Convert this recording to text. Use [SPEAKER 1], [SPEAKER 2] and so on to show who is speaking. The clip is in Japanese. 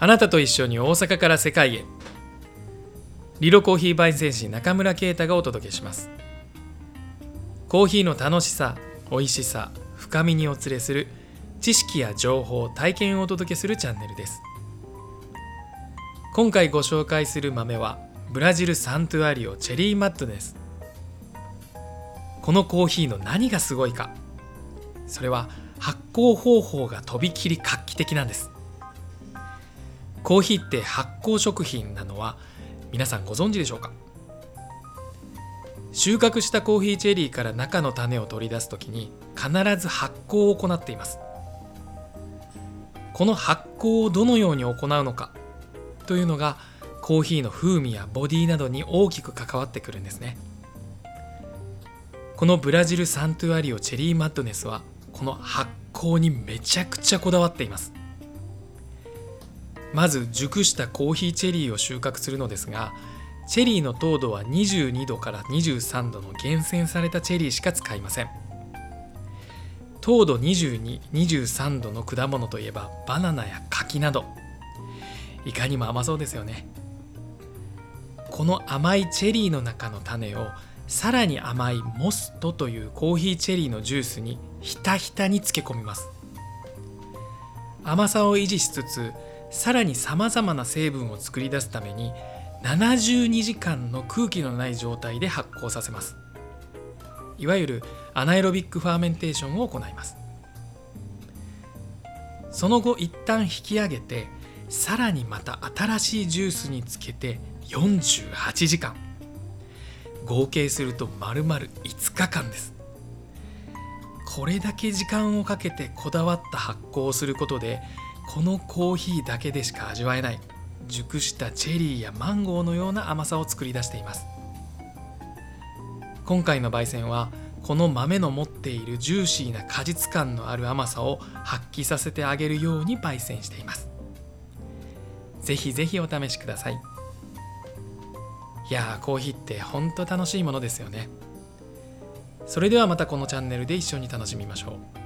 [SPEAKER 1] あなたと一緒に大阪から世界へ。リロコーヒー焙煎士中村啓太がお届けします。コーヒーの楽しさ美味しさ深みにお連れする知識や情報体験をお届けするチャンネルです。今回ご紹介する豆はブラジルサントゥアリオチェリーマットです。このコーヒーの何がすごいか。それは発酵方法がとびきり画期的なんです。コーヒーって発酵食品なのは皆さんご存知でしょうか？収穫したコーヒーチェリーから中の種を取り出す時に必ず発酵を行っています。この発酵をどのように行うのかというのがコーヒーの風味やボディなどに大きく関わってくるんですね。このブラジルサントゥアリオチェリーマッドネスはこの発酵にめちゃくちゃこだわっています。まず熟したコーヒーチェリーを収穫するのですがチェリーの糖度は22度から23度の厳選されたチェリーしか使いません。糖度2223度の果物といえばバナナや柿など。いかにも甘そうですよね。この甘いチェリーの中の種をさらに甘いモストというコーヒーチェリーのジュースにひたひたに漬け込みます。甘さを維持しつつさらにさまざまな成分を作り出すために72時間の空気のない状態で発酵させます。いわゆる anaerobic fermentation を行います。その後一旦引き上げてさらにまた新しいジュースにつけて48時間。合計すると丸々5日間です。これだけ時間をかけてこだわった発酵をすることでこのコーヒーだけでしか味わえない熟したチェリーやマンゴーのような甘さを作り出しています。今回の焙煎はこの豆の持っているジューシーな果実感のある甘さを発揮させてあげるように焙煎しています。ぜひぜひお試しください。いやーコーヒーってほんと楽しいものですよね。それではまたこのチャンネルで一緒に楽しみましょう。